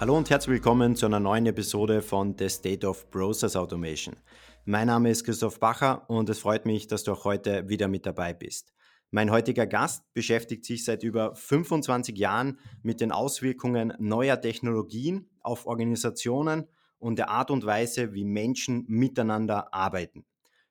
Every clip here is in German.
Hallo und herzlich willkommen zu einer neuen Episode von The State of Process Automation. Mein Name ist Christoph Bacher und es freut mich, dass du auch heute wieder mit dabei bist. Mein heutiger Gast beschäftigt sich seit über 25 Jahren mit den Auswirkungen neuer Technologien auf Organisationen und der Art und Weise, wie Menschen miteinander arbeiten.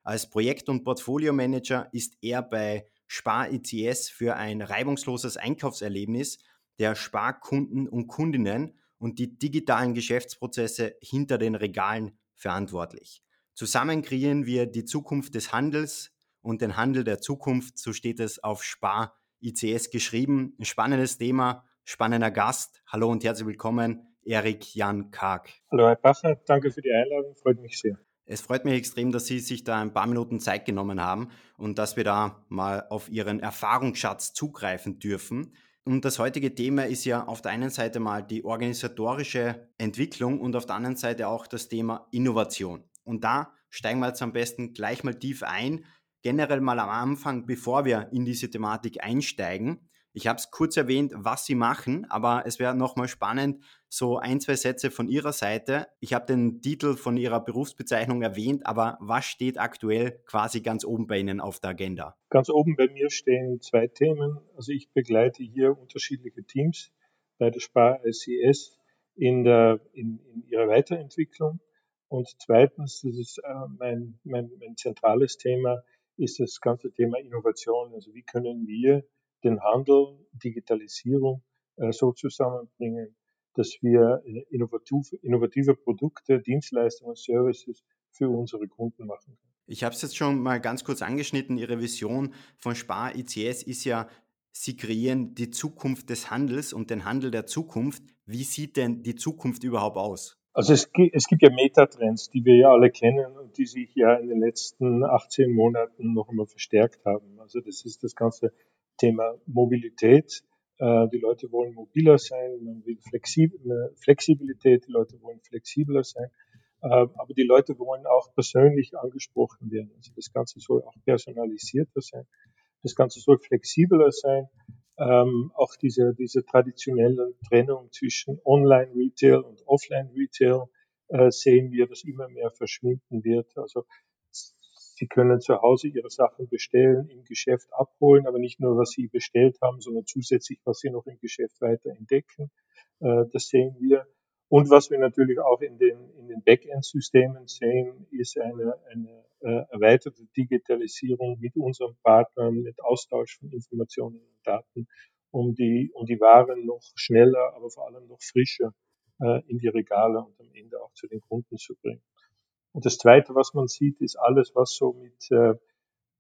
Als Projekt- und Portfoliomanager ist er bei Spar ICS für ein reibungsloses Einkaufserlebnis der Sparkunden und Kundinnen und die digitalen Geschäftsprozesse hinter den Regalen verantwortlich. Zusammen kreieren wir die Zukunft des Handels und den Handel der Zukunft, so steht es auf Spar ICS geschrieben. Ein spannendes Thema, spannender Gast. Hallo und herzlich willkommen, Erik Jan Karg. Hallo Herr Bacher, danke für die Einladung, freut mich sehr. Es freut mich extrem, dass Sie sich da ein paar Minuten Zeit genommen haben und dass wir da mal auf Ihren Erfahrungsschatz zugreifen dürfen. Und das heutige Thema ist ja auf der einen Seite mal die organisatorische Entwicklung und auf der anderen Seite auch das Thema Innovation. Und da steigen wir jetzt am besten gleich mal tief ein. Generell mal am Anfang, bevor wir in diese Thematik einsteigen. Ich habe es kurz erwähnt, was Sie machen, aber es wäre nochmal spannend, so ein, zwei Sätze von Ihrer Seite. Ich habe den Titel von Ihrer Berufsbezeichnung erwähnt, aber was steht aktuell quasi ganz oben bei Ihnen auf der Agenda? Ganz oben bei mir stehen zwei Themen. Also ich begleite hier unterschiedliche Teams bei der Spar ICS in, der, in, in ihrer Weiterentwicklung. Und zweitens, das ist äh, mein, mein, mein zentrales Thema, ist das ganze Thema Innovation. Also wie können wir den Handel, Digitalisierung äh, so zusammenbringen, dass wir äh, innovativ, innovative Produkte, Dienstleistungen, Services für unsere Kunden machen können. Ich habe es jetzt schon mal ganz kurz angeschnitten. Ihre Vision von Spar ICS ist ja, Sie kreieren die Zukunft des Handels und den Handel der Zukunft. Wie sieht denn die Zukunft überhaupt aus? Also es, es gibt ja Metatrends, die wir ja alle kennen und die sich ja in den letzten 18 Monaten noch einmal verstärkt haben. Also das ist das ganze Thema Mobilität. Äh, die Leute wollen mobiler sein, man will Flexibilität, die Leute wollen flexibler sein. Äh, aber die Leute wollen auch persönlich angesprochen werden. Also das Ganze soll auch personalisierter sein. Das Ganze soll flexibler sein. Ähm, auch diese, diese traditionelle Trennung zwischen Online-Retail und Offline-Retail äh, sehen wir, dass immer mehr verschwinden wird. Also Sie können zu Hause Ihre Sachen bestellen, im Geschäft abholen, aber nicht nur, was Sie bestellt haben, sondern zusätzlich, was Sie noch im Geschäft weiter entdecken. Äh, das sehen wir. Und was wir natürlich auch in den, in den Backend-Systemen sehen, ist eine, eine äh, erweiterte Digitalisierung mit unseren Partnern, mit Austausch von Informationen und Daten, um die, um die Waren noch schneller, aber vor allem noch frischer äh, in die Regale und am Ende auch zu den Kunden zu bringen. Und das Zweite, was man sieht, ist alles, was so mit, äh,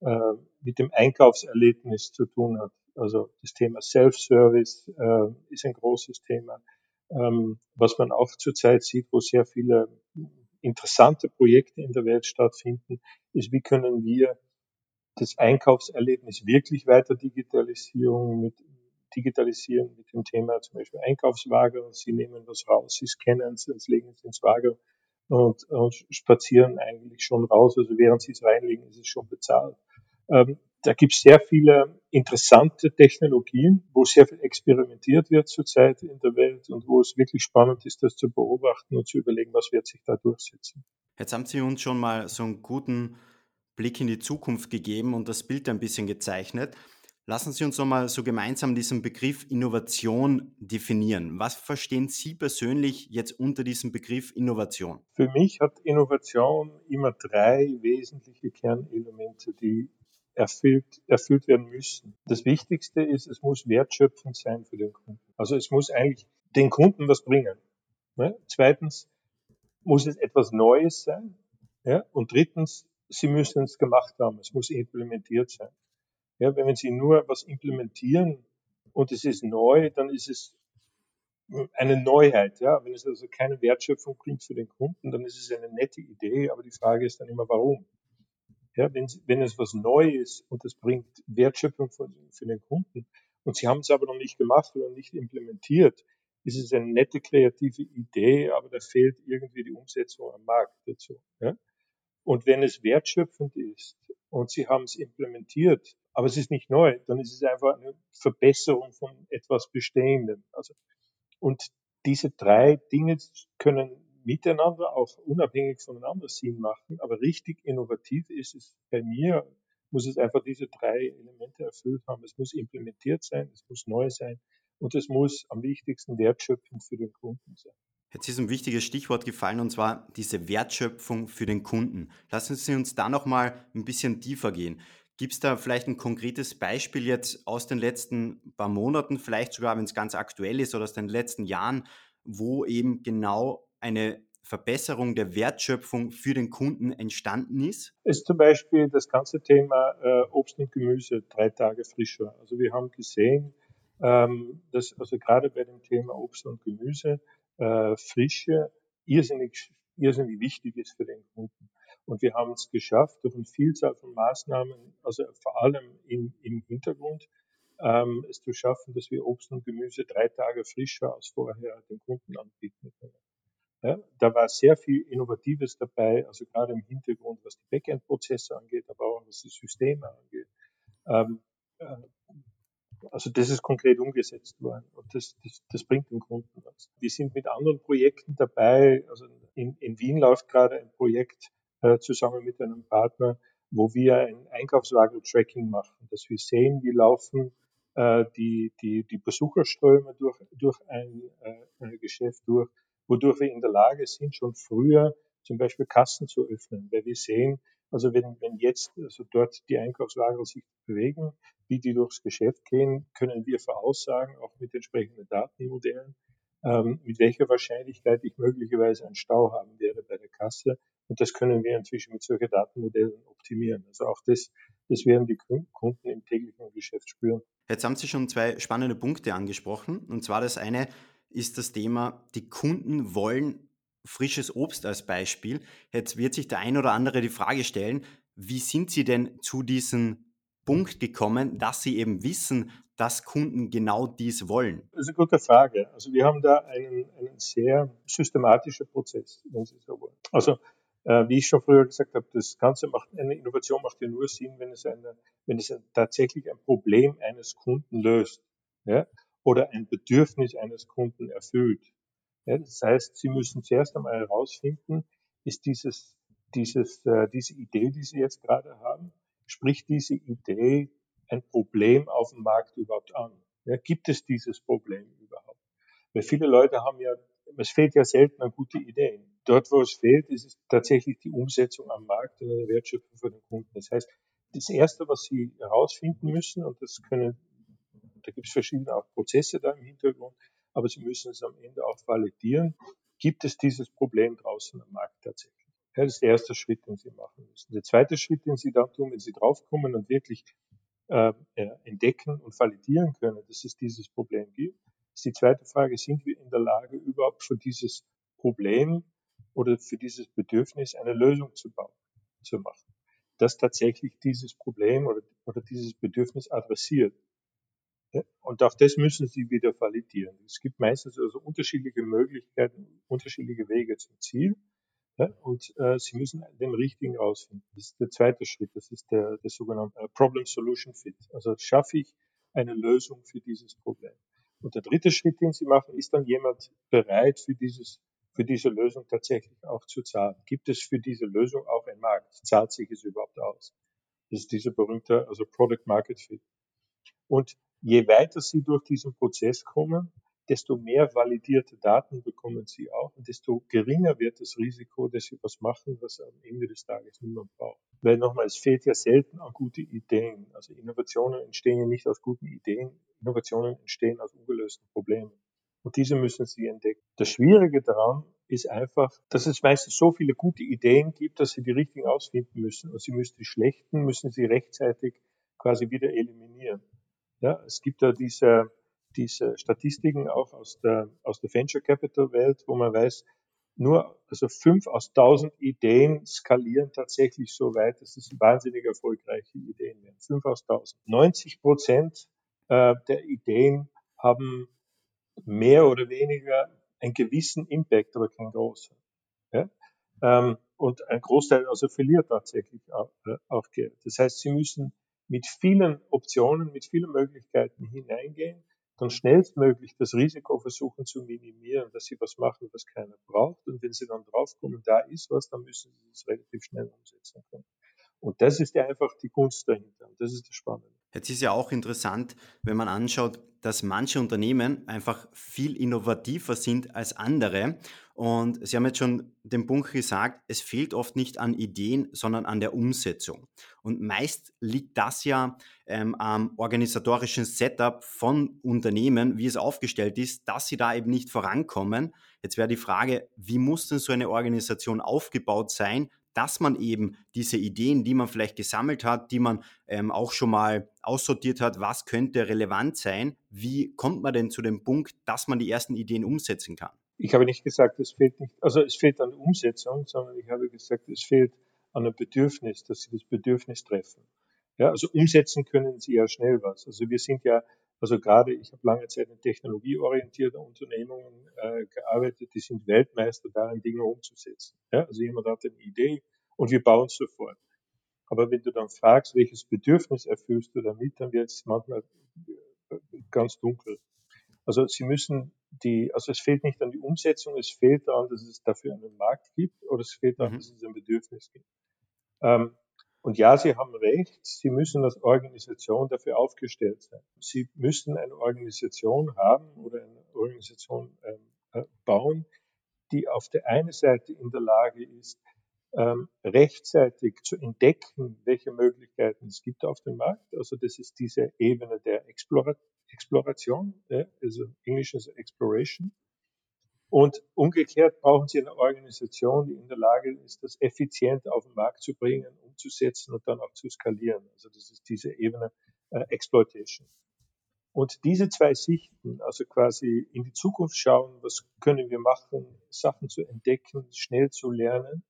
äh, mit dem Einkaufserlebnis zu tun hat. Also das Thema Self-Service äh, ist ein großes Thema. Ähm, was man auch zurzeit sieht, wo sehr viele interessante Projekte in der Welt stattfinden, ist, wie können wir das Einkaufserlebnis wirklich weiter digitalisieren mit, digitalisieren mit dem Thema zum Beispiel Einkaufswagen. Sie nehmen was raus, Sie scannen es, legen es ins Wagen und, und spazieren eigentlich schon raus. Also während sie es reinlegen, ist es schon bezahlt. Ähm, da gibt es sehr viele interessante Technologien, wo sehr viel experimentiert wird zurzeit in der Welt und wo es wirklich spannend ist, das zu beobachten und zu überlegen, was wird sich da durchsetzen. Jetzt haben Sie uns schon mal so einen guten Blick in die Zukunft gegeben und das Bild ein bisschen gezeichnet. Lassen Sie uns nochmal so gemeinsam diesen Begriff Innovation definieren. Was verstehen Sie persönlich jetzt unter diesem Begriff Innovation? Für mich hat Innovation immer drei wesentliche Kernelemente, die erfüllt, erfüllt werden müssen. Das Wichtigste ist, es muss wertschöpfend sein für den Kunden. Also es muss eigentlich den Kunden was bringen. Ne? Zweitens muss es etwas Neues sein. Ja? Und drittens, Sie müssen es gemacht haben. Es muss implementiert sein. Ja, wenn Sie nur was implementieren und es ist neu, dann ist es eine Neuheit. Ja, wenn es also keine Wertschöpfung bringt für den Kunden, dann ist es eine nette Idee, aber die Frage ist dann immer, warum? Ja, wenn, wenn es was Neues und es bringt Wertschöpfung für, für den Kunden und Sie haben es aber noch nicht gemacht oder nicht implementiert, ist es eine nette kreative Idee, aber da fehlt irgendwie die Umsetzung am Markt dazu. Ja? Und wenn es wertschöpfend ist und Sie haben es implementiert, aber es ist nicht neu, dann ist es einfach eine Verbesserung von etwas Bestehendem. Also, und diese drei Dinge können miteinander auch unabhängig voneinander Sinn machen, aber richtig innovativ ist es bei mir, muss es einfach diese drei Elemente erfüllt haben. Es muss implementiert sein, es muss neu sein und es muss am wichtigsten wertschöpfend für den Kunden sein. Jetzt ist ein wichtiges Stichwort gefallen und zwar diese Wertschöpfung für den Kunden. Lassen Sie uns da nochmal ein bisschen tiefer gehen. Gibt es da vielleicht ein konkretes Beispiel jetzt aus den letzten paar Monaten, vielleicht sogar, wenn es ganz aktuell ist oder aus den letzten Jahren, wo eben genau eine Verbesserung der Wertschöpfung für den Kunden entstanden ist? Ist zum Beispiel das ganze Thema äh, Obst und Gemüse drei Tage frischer. Also wir haben gesehen, ähm, dass also gerade bei dem Thema Obst und Gemüse äh, Frische irrsinnig, irrsinnig wichtig ist für den Kunden. Und wir haben es geschafft, durch eine Vielzahl von Maßnahmen, also vor allem im, im Hintergrund, ähm, es zu schaffen, dass wir Obst und Gemüse drei Tage frischer als vorher den Kunden anbieten können. Ja, da war sehr viel Innovatives dabei, also gerade im Hintergrund, was die Backend-Prozesse angeht, aber auch was die Systeme angeht. Ähm, äh, also das ist konkret umgesetzt worden und das, das, das bringt dem Kunden was. Wir sind mit anderen Projekten dabei. Also in, in Wien läuft gerade ein Projekt zusammen mit einem Partner, wo wir ein Einkaufswagen-Tracking machen, dass wir sehen, wie laufen äh, die, die, die Besucherströme durch, durch ein, äh, ein Geschäft durch, wodurch wir in der Lage sind, schon früher zum Beispiel Kassen zu öffnen, weil wir sehen, also wenn, wenn jetzt also dort die Einkaufswagen sich bewegen, wie die durchs Geschäft gehen, können wir voraussagen, auch mit entsprechenden Datenmodellen, ähm, mit welcher Wahrscheinlichkeit ich möglicherweise einen Stau haben werde bei der Kasse. Und das können wir inzwischen mit solchen Datenmodellen optimieren. Also auch das, das werden die Kunden im täglichen Geschäft spüren. Jetzt haben Sie schon zwei spannende Punkte angesprochen. Und zwar das eine ist das Thema, die Kunden wollen frisches Obst als Beispiel. Jetzt wird sich der ein oder andere die Frage stellen, wie sind Sie denn zu diesem Punkt gekommen, dass Sie eben wissen, dass Kunden genau dies wollen? Das ist eine gute Frage. Also wir haben da einen, einen sehr systematischen Prozess, wenn Sie so wollen. Also wie ich schon früher gesagt habe, das Ganze macht, eine Innovation macht ja nur Sinn, wenn es, eine, wenn es tatsächlich ein Problem eines Kunden löst ja, oder ein Bedürfnis eines Kunden erfüllt. Ja, das heißt, Sie müssen zuerst einmal herausfinden, ist dieses, dieses, äh, diese Idee, die Sie jetzt gerade haben, spricht diese Idee ein Problem auf dem Markt überhaupt an? Ja, gibt es dieses Problem überhaupt? Weil viele Leute haben ja, es fehlt ja selten an gute Ideen. Dort, wo es fehlt, ist es tatsächlich die Umsetzung am Markt und eine Wertschöpfung für den Kunden. Das heißt, das Erste, was Sie herausfinden müssen, und das können, da gibt es verschiedene auch Prozesse da im Hintergrund, aber Sie müssen es am Ende auch validieren. Gibt es dieses Problem draußen am Markt tatsächlich? Das ist der erste Schritt, den Sie machen müssen. Der zweite Schritt, den Sie dann tun, wenn Sie draufkommen und wirklich äh, entdecken und validieren können, dass es dieses Problem gibt, ist die zweite Frage, sind wir in der Lage, überhaupt für dieses Problem oder für dieses Bedürfnis eine Lösung zu bauen, zu machen, dass tatsächlich dieses Problem oder, oder dieses Bedürfnis adressiert. Und auch das müssen Sie wieder validieren. Es gibt meistens also unterschiedliche Möglichkeiten, unterschiedliche Wege zum Ziel. Und äh, Sie müssen den richtigen rausfinden. Das ist der zweite Schritt. Das ist der, der sogenannte äh, Problem Solution Fit. Also schaffe ich eine Lösung für dieses Problem. Und der dritte Schritt, den Sie machen, ist dann jemand bereit für dieses für diese Lösung tatsächlich auch zu zahlen. Gibt es für diese Lösung auch einen Markt? Zahlt sich es überhaupt aus? Das ist dieser berühmte, also Product Market Fit. Und je weiter Sie durch diesen Prozess kommen, desto mehr validierte Daten bekommen Sie auch und desto geringer wird das Risiko, dass Sie was machen, was am Ende des Tages niemand braucht. Weil nochmal, es fehlt ja selten an gute Ideen. Also Innovationen entstehen ja nicht aus guten Ideen, Innovationen entstehen aus ungelösten Problemen. Und diese müssen Sie entdecken. Das Schwierige daran ist einfach, dass es meistens so viele gute Ideen gibt, dass Sie die richtigen ausfinden müssen. Und Sie müssen die schlechten, müssen Sie rechtzeitig quasi wieder eliminieren. Ja, es gibt ja diese, diese Statistiken auch aus der, aus der Venture Capital Welt, wo man weiß, nur, also fünf aus tausend Ideen skalieren tatsächlich so weit, dass es wahnsinnig erfolgreiche Ideen werden. Fünf aus tausend. 90 Prozent äh, der Ideen haben mehr oder weniger einen gewissen Impact, aber keinen großen. Ja? Ähm, und ein Großteil also verliert tatsächlich auch, äh, Geld. Das heißt, Sie müssen mit vielen Optionen, mit vielen Möglichkeiten hineingehen, dann schnellstmöglich das Risiko versuchen zu minimieren, dass sie was machen, was keiner braucht. Und wenn sie dann draufkommen, da ist was, dann müssen sie es relativ schnell umsetzen können. Und das ist ja einfach die Kunst dahinter. Und das ist das Spannende. Jetzt ist ja auch interessant, wenn man anschaut, dass manche Unternehmen einfach viel innovativer sind als andere. Und Sie haben jetzt schon den Punkt gesagt, es fehlt oft nicht an Ideen, sondern an der Umsetzung. Und meist liegt das ja ähm, am organisatorischen Setup von Unternehmen, wie es aufgestellt ist, dass sie da eben nicht vorankommen. Jetzt wäre die Frage, wie muss denn so eine Organisation aufgebaut sein, dass man eben diese Ideen, die man vielleicht gesammelt hat, die man ähm, auch schon mal aussortiert hat, was könnte relevant sein, wie kommt man denn zu dem Punkt, dass man die ersten Ideen umsetzen kann? Ich habe nicht gesagt, es fehlt nicht, also es fehlt an Umsetzung, sondern ich habe gesagt, es fehlt an einem Bedürfnis, dass sie das Bedürfnis treffen. Ja, also umsetzen können sie ja schnell was. Also wir sind ja, also gerade, ich habe lange Zeit in technologieorientierten Unternehmungen äh, gearbeitet, die sind Weltmeister darin, Dinge umzusetzen. Ja, also jemand hat eine Idee und wir bauen es sofort. Aber wenn du dann fragst, welches Bedürfnis erfüllst du damit, dann wird es manchmal äh, ganz dunkel. Also sie müssen die, also es fehlt nicht an die Umsetzung, es fehlt daran, dass es dafür einen Markt gibt oder es fehlt daran, mhm. dass es ein Bedürfnis gibt. Ähm, und ja, Sie haben recht, Sie müssen als Organisation dafür aufgestellt sein. Sie müssen eine Organisation haben oder eine Organisation ähm, äh, bauen, die auf der einen Seite in der Lage ist, ähm, rechtzeitig zu entdecken, welche Möglichkeiten es gibt auf dem Markt. Also das ist diese Ebene der Explora Exploration, also Englisch ist Exploration. Und umgekehrt brauchen Sie eine Organisation, die in der Lage ist, das effizient auf den Markt zu bringen, umzusetzen und dann auch zu skalieren. Also das ist diese Ebene äh, Exploitation. Und diese zwei Sichten, also quasi in die Zukunft schauen, was können wir machen, Sachen zu entdecken, schnell zu lernen,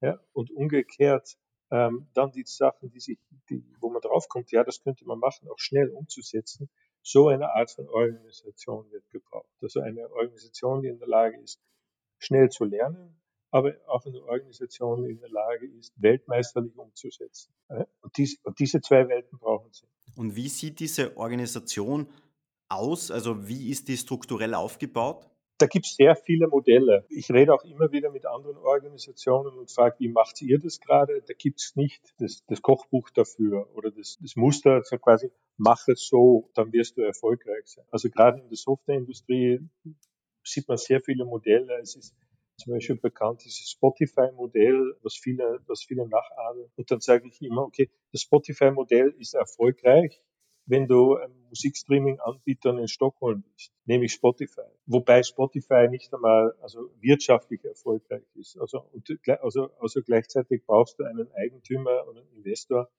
ja, und umgekehrt ähm, dann die Sachen, die sich, die, wo man draufkommt, ja, das könnte man machen, auch schnell umzusetzen, so eine Art von Organisation wird gebraucht. Also eine Organisation, die in der Lage ist, schnell zu lernen, aber auch eine Organisation, die in der Lage ist, weltmeisterlich umzusetzen. Und, dies, und diese zwei Welten brauchen sie. Und wie sieht diese Organisation aus? Also wie ist die strukturell aufgebaut? Da gibt es sehr viele Modelle. Ich rede auch immer wieder mit anderen Organisationen und frage, wie macht ihr das gerade? Da gibt es nicht das, das, Kochbuch dafür oder das, das Muster, also quasi, mach es so, dann wirst du erfolgreich sein. Also gerade in der Softwareindustrie sieht man sehr viele Modelle. Es ist zum Beispiel bekannt dieses Spotify-Modell, was viele, was viele nachahmen. Und dann sage ich immer, okay, das Spotify-Modell ist erfolgreich, wenn du ein Musikstreaming-Anbieter in Stockholm bist, nämlich Spotify. Wobei Spotify nicht einmal also wirtschaftlich erfolgreich ist. Also, und, also, also gleichzeitig brauchst du einen Eigentümer oder einen Investor,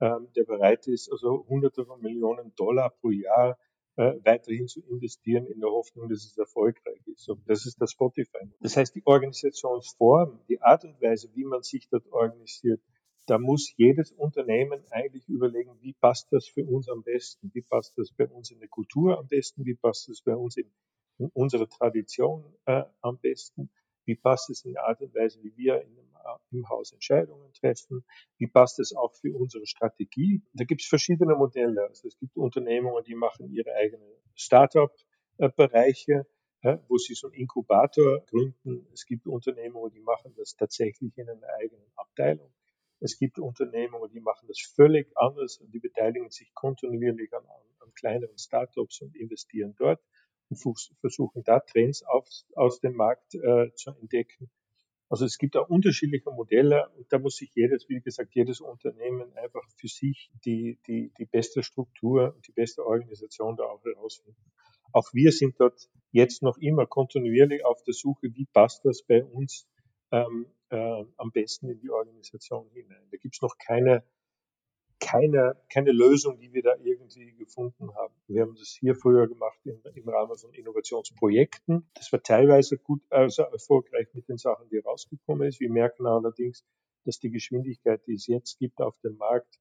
ähm, der bereit ist, also hunderte von Millionen Dollar pro Jahr äh, weiterhin zu investieren in der Hoffnung, dass es erfolgreich ist. Und das ist das Spotify. Das heißt, die Organisationsform, die Art und Weise, wie man sich dort organisiert, da muss jedes Unternehmen eigentlich überlegen, wie passt das für uns am besten, wie passt das bei uns in der Kultur am besten, wie passt das bei uns in, in unsere Tradition äh, am besten, wie passt es in der Art und Weise, wie wir in äh, im Haus Entscheidungen treffen, wie passt es auch für unsere Strategie. Da gibt es verschiedene Modelle. Also es gibt Unternehmungen, die machen ihre eigenen Startup-Bereiche, äh, wo sie so einen Inkubator gründen. Es gibt Unternehmungen, die machen das tatsächlich in einer eigenen Abteilung. Es gibt Unternehmungen, die machen das völlig anders und die beteiligen sich kontinuierlich an, an kleineren Startups und investieren dort und versuchen da Trends aus, aus dem Markt äh, zu entdecken. Also es gibt da unterschiedliche Modelle und da muss sich jedes, wie gesagt, jedes Unternehmen einfach für sich die, die, die beste Struktur und die beste Organisation da auch herausfinden. Auch wir sind dort jetzt noch immer kontinuierlich auf der Suche, wie passt das bei uns ähm, äh, am besten in die Organisation hinein. Da gibt es noch keine, keine, keine Lösung, die wir da irgendwie gefunden haben. Wir haben das hier früher gemacht im, im Rahmen von Innovationsprojekten. Das war teilweise gut, also erfolgreich mit den Sachen, die rausgekommen ist. Wir merken allerdings, dass die Geschwindigkeit, die es jetzt gibt auf dem Markt,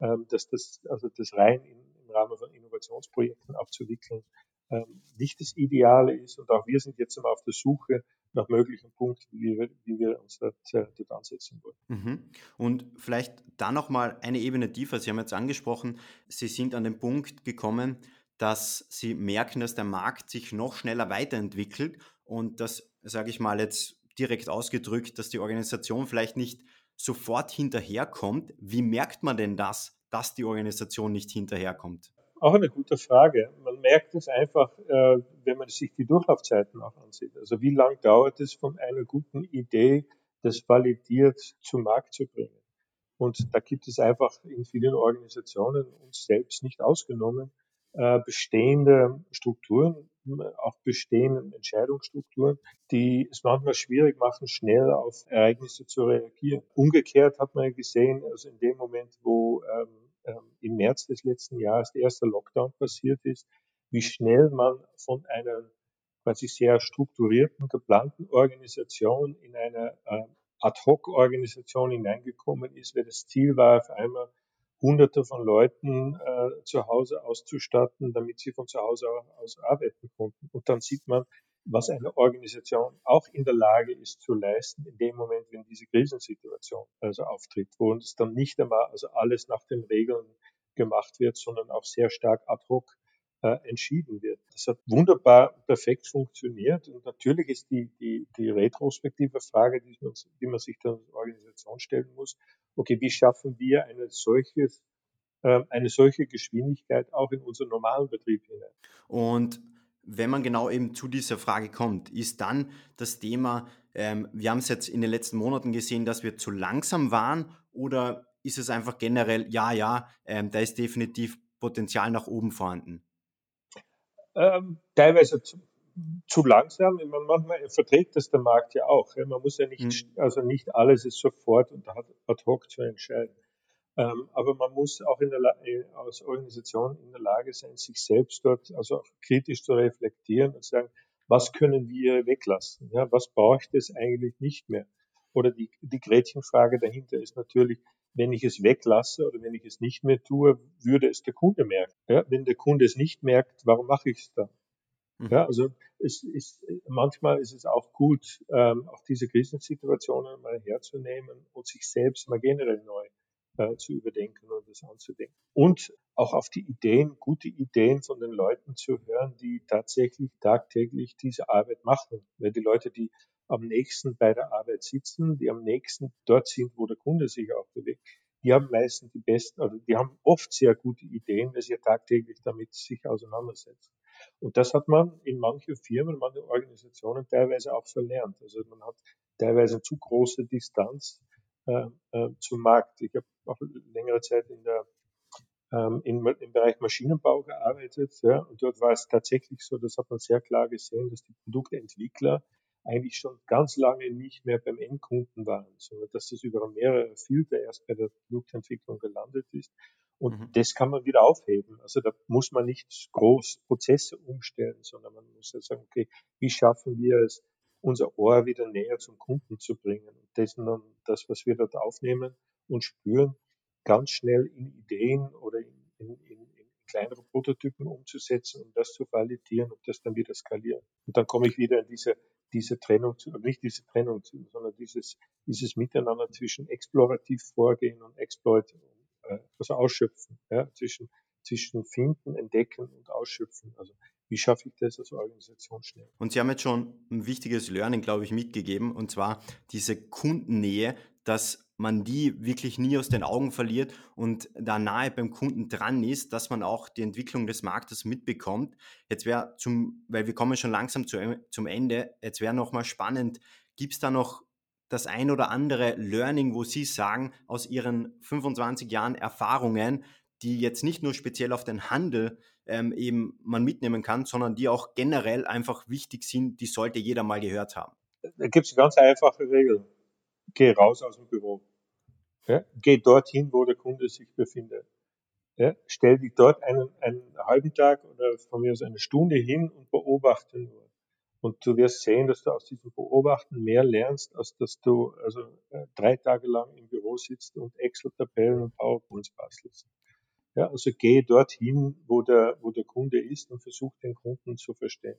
ähm, dass das, also das rein in, im Rahmen von Innovationsprojekten abzuwickeln, ähm, nicht das Ideale ist. Und auch wir sind jetzt immer auf der Suche nach möglichen Punkten, wie wir, wie wir uns dort, äh, dort ansetzen wollen. Mhm. Und vielleicht da nochmal eine Ebene tiefer. Sie haben jetzt angesprochen, Sie sind an den Punkt gekommen, dass sie merken, dass der Markt sich noch schneller weiterentwickelt und dass, sage ich mal jetzt direkt ausgedrückt, dass die Organisation vielleicht nicht sofort hinterherkommt. Wie merkt man denn das, dass die Organisation nicht hinterherkommt? Auch eine gute Frage. Man merkt es einfach, äh, wenn man sich die Durchlaufzeiten auch ansieht. Also wie lange dauert es von einer guten Idee, das validiert zum Markt zu bringen? Und da gibt es einfach in vielen Organisationen, uns selbst nicht ausgenommen, äh, bestehende Strukturen, auch bestehende Entscheidungsstrukturen, die es manchmal schwierig machen, schnell auf Ereignisse zu reagieren. Umgekehrt hat man gesehen, also in dem Moment, wo ähm, im März des letzten Jahres der erste Lockdown passiert ist, wie schnell man von einer quasi sehr strukturierten, geplanten Organisation in eine äh, Ad-Hoc-Organisation hineingekommen ist, weil das Ziel war, auf einmal Hunderte von Leuten äh, zu Hause auszustatten, damit sie von zu Hause aus arbeiten konnten. Und dann sieht man, was eine Organisation auch in der Lage ist zu leisten, in dem Moment, wenn diese Krisensituation also auftritt, wo uns dann nicht einmal also alles nach den Regeln gemacht wird, sondern auch sehr stark ad hoc äh, entschieden wird. Das hat wunderbar perfekt funktioniert und natürlich ist die, die, die retrospektive Frage, die man, die man sich der Organisation stellen muss, okay, wie schaffen wir eine solches äh, eine solche Geschwindigkeit auch in unseren normalen Betrieb hinein. Und wenn man genau eben zu dieser Frage kommt, ist dann das Thema, ähm, wir haben es jetzt in den letzten Monaten gesehen, dass wir zu langsam waren oder ist es einfach generell, ja, ja, ähm, da ist definitiv Potenzial nach oben vorhanden? Ähm, teilweise zu, zu langsam. Man, manchmal verträgt das der Markt ja auch. Ja. Man muss ja nicht, mhm. also nicht alles ist sofort und ad hoc zu entscheiden. Ähm, aber man muss auch in der, äh, als Organisation in der Lage sein, sich selbst dort also auch kritisch zu reflektieren und zu sagen, was können wir weglassen? Ja, was braucht es eigentlich nicht mehr? Oder die, die Gretchenfrage dahinter ist natürlich, wenn ich es weglasse oder wenn ich es nicht mehr tue, würde es der Kunde merken. Ja, wenn der Kunde es nicht merkt, warum mache ich es dann? Mhm. Ja, also es ist, manchmal ist es auch gut, ähm, auch diese Krisensituationen mal herzunehmen und sich selbst mal generell neu äh, zu überdenken und das anzudenken. Und auch auf die Ideen, gute Ideen von den Leuten zu hören, die tatsächlich tagtäglich diese Arbeit machen. Weil die Leute, die am nächsten bei der Arbeit sitzen, die am nächsten dort sind, wo der Kunde sich auch bewegt, die haben meistens die besten, also die haben oft sehr gute Ideen, weil sie ja tagtäglich damit sich auseinandersetzen. Und das hat man in manchen Firmen, manchen Organisationen teilweise auch verlernt. Also man hat teilweise eine zu große Distanz zum Markt. Ich habe auch längere Zeit in der ähm, in, im Bereich Maschinenbau gearbeitet. Ja, und dort war es tatsächlich so, das hat man sehr klar gesehen, dass die Produktentwickler eigentlich schon ganz lange nicht mehr beim Endkunden waren, sondern dass das über mehrere Filter erst bei der Produktentwicklung gelandet ist. Und mhm. das kann man wieder aufheben. Also da muss man nicht groß Prozesse umstellen, sondern man muss ja sagen, okay, wie schaffen wir es, unser Ohr wieder näher zum Kunden zu bringen und dessen dann das, was wir dort aufnehmen und spüren, ganz schnell in Ideen oder in, in, in, in kleinere Prototypen umzusetzen, um das zu validieren und das dann wieder skalieren. Und dann komme ich wieder in diese, diese Trennung, zu, nicht diese Trennung, zu, sondern dieses, dieses Miteinander zwischen explorativ vorgehen und exploit, äh, also ausschöpfen, ja, zwischen, zwischen finden, entdecken und ausschöpfen. Also wie schaffe ich das als Organisation schnell? Und Sie haben jetzt schon ein wichtiges Learning, glaube ich, mitgegeben, und zwar diese Kundennähe, dass man die wirklich nie aus den Augen verliert und da nahe beim Kunden dran ist, dass man auch die Entwicklung des Marktes mitbekommt. Jetzt wäre zum, weil wir kommen schon langsam zu, zum Ende, jetzt wäre nochmal spannend, gibt es da noch das ein oder andere Learning, wo Sie sagen, aus Ihren 25 Jahren Erfahrungen, die jetzt nicht nur speziell auf den Handel ähm, eben man mitnehmen kann, sondern die auch generell einfach wichtig sind, die sollte jeder mal gehört haben? Da gibt es eine ganz einfache Regel. Geh raus aus dem Büro. Ja? Geh dorthin, wo der Kunde sich befindet. Ja? Stell dich dort einen, einen halben Tag oder von mir aus eine Stunde hin und beobachte nur. Und du wirst sehen, dass du aus diesem Beobachten mehr lernst, als dass du also äh, drei Tage lang im Büro sitzt und Excel-Tabellen und PowerPoints bastelst. Ja, also geh dorthin, wo der, wo der Kunde ist und versuch den Kunden zu verstehen.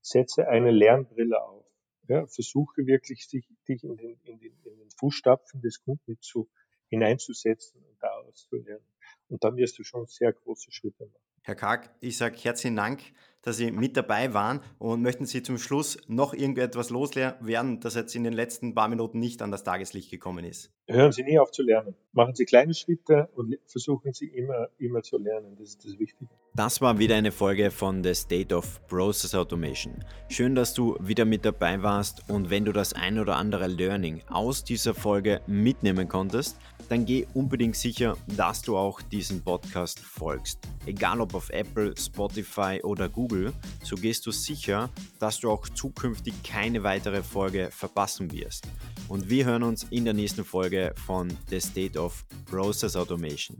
Setze eine Lernbrille auf. Ja, versuche wirklich, sich, dich in den, in, den, in den Fußstapfen des Kunden zu, hineinzusetzen und daraus zu lernen. Und dann wirst du schon sehr große Schritte machen. Herr Karg, ich sage herzlichen Dank, dass Sie mit dabei waren und möchten Sie zum Schluss noch irgendetwas loswerden, das jetzt in den letzten paar Minuten nicht an das Tageslicht gekommen ist? Hören Sie nie auf zu lernen. Machen Sie kleine Schritte und versuchen Sie immer, immer zu lernen. Das ist das Wichtige. Das war wieder eine Folge von The State of Process Automation. Schön, dass du wieder mit dabei warst und wenn du das ein oder andere Learning aus dieser Folge mitnehmen konntest, dann geh unbedingt sicher, dass du auch diesen Podcast folgst. Egal ob auf Apple, Spotify oder Google, so gehst du sicher, dass du auch zukünftig keine weitere Folge verpassen wirst. Und wir hören uns in der nächsten Folge von The State of Process Automation.